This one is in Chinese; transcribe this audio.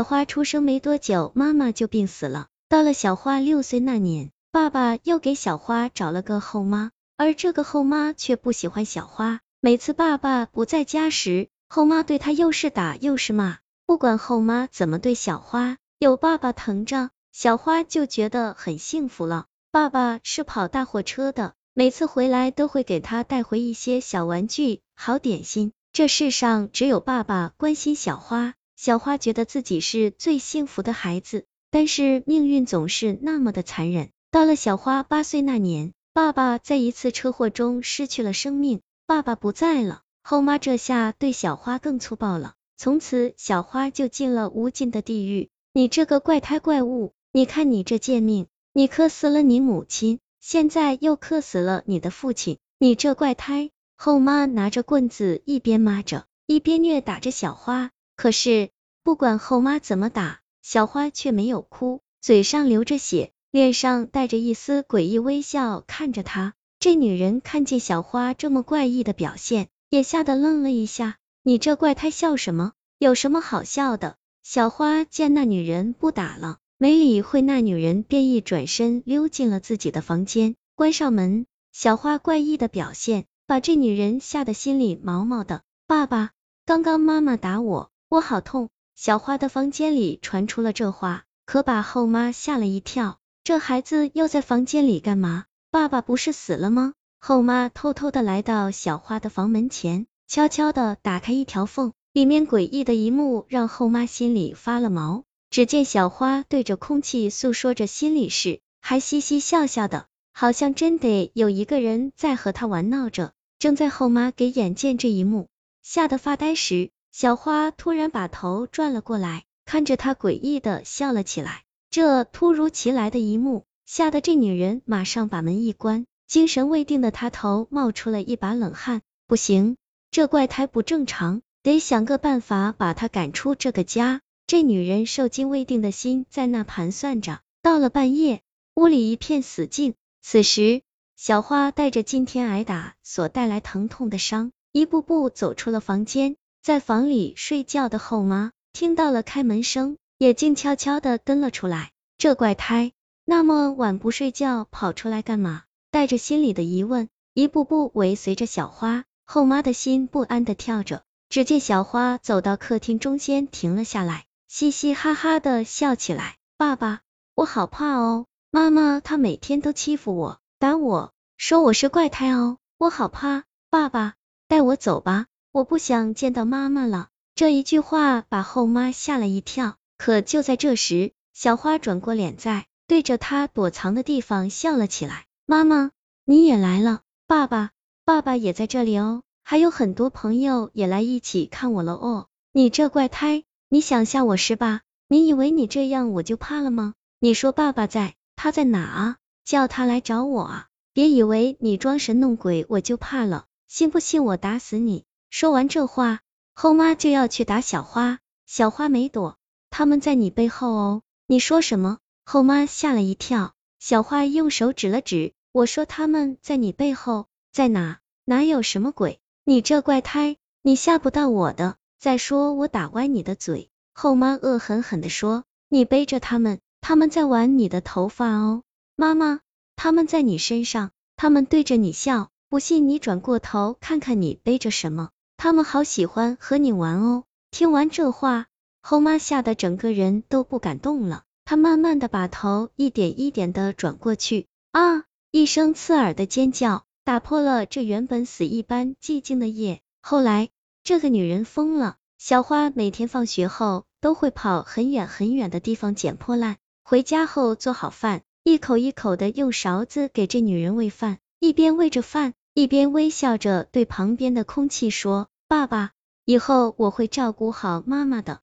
小花出生没多久，妈妈就病死了。到了小花六岁那年，爸爸又给小花找了个后妈，而这个后妈却不喜欢小花。每次爸爸不在家时，后妈对他又是打又是骂。不管后妈怎么对小花，有爸爸疼着，小花就觉得很幸福了。爸爸是跑大货车的，每次回来都会给他带回一些小玩具、好点心。这世上只有爸爸关心小花，小花觉得自己是最幸福的孩子。但是命运总是那么的残忍。到了小花八岁那年，爸爸在一次车祸中失去了生命，爸爸不在了。后妈这下对小花更粗暴了，从此小花就进了无尽的地狱。你这个怪胎怪物，你看你这贱命，你克死了你母亲，现在又克死了你的父亲，你这怪胎！后妈拿着棍子一边骂着，一边虐打着小花。可是不管后妈怎么打，小花却没有哭，嘴上流着血，脸上带着一丝诡异微笑看着他。这女人看见小花这么怪异的表现，也吓得愣了一下。你这怪胎笑什么？有什么好笑的？小花见那女人不打了，没理会那女人，便一转身溜进了自己的房间，关上门。小花怪异的表现，把这女人吓得心里毛毛的。爸爸，刚刚妈妈打我，我好痛。小花的房间里传出了这话，可把后妈吓了一跳。这孩子又在房间里干嘛？爸爸不是死了吗？后妈偷偷的来到小花的房门前，悄悄的打开一条缝，里面诡异的一幕让后妈心里发了毛。只见小花对着空气诉说着心里事，还嘻嘻笑笑的，好像真得有一个人在和她玩闹着。正在后妈给眼见这一幕吓得发呆时，小花突然把头转了过来，看着他诡异的笑了起来。这突如其来的一幕，吓得这女人马上把门一关，精神未定的她头冒出了一把冷汗。不行，这怪胎不正常，得想个办法把他赶出这个家。这女人受惊未定的心在那盘算着。到了半夜，屋里一片死静。此时，小花带着今天挨打所带来疼痛的伤，一步步走出了房间。在房里睡觉的后妈听到了开门声，也静悄悄的跟了出来。这怪胎那么晚不睡觉，跑出来干嘛？带着心里的疑问，一步步尾随着小花。后妈的心不安的跳着。只见小花走到客厅中间，停了下来，嘻嘻哈哈的笑起来。爸爸，我好怕哦！妈妈她每天都欺负我，打我，说我是怪胎哦，我好怕。爸爸，带我走吧。我不想见到妈妈了。这一句话把后妈吓了一跳。可就在这时，小花转过脸，在对着她躲藏的地方笑了起来。妈妈，你也来了。爸爸，爸爸也在这里哦。还有很多朋友也来一起看我了哦。你这怪胎，你想吓我是吧？你以为你这样我就怕了吗？你说爸爸在，他在哪啊？叫他来找我啊！别以为你装神弄鬼我就怕了，信不信我打死你？说完这话，后妈就要去打小花，小花没躲，他们在你背后哦。你说什么？后妈吓了一跳，小花用手指了指，我说他们在你背后，在哪？哪有什么鬼？你这怪胎，你吓不到我的。再说我打歪你的嘴。后妈恶狠狠的说，你背着他们，他们在玩你的头发哦。妈妈，他们在你身上，他们对着你笑，不信你转过头看看你背着什么。他们好喜欢和你玩哦！听完这话，后妈吓得整个人都不敢动了。她慢慢的把头一点一点的转过去，啊！一声刺耳的尖叫，打破了这原本死一般寂静的夜。后来，这个女人疯了。小花每天放学后都会跑很远很远的地方捡破烂，回家后做好饭，一口一口的用勺子给这女人喂饭，一边喂着饭。一边微笑着对旁边的空气说：“爸爸，以后我会照顾好妈妈的。”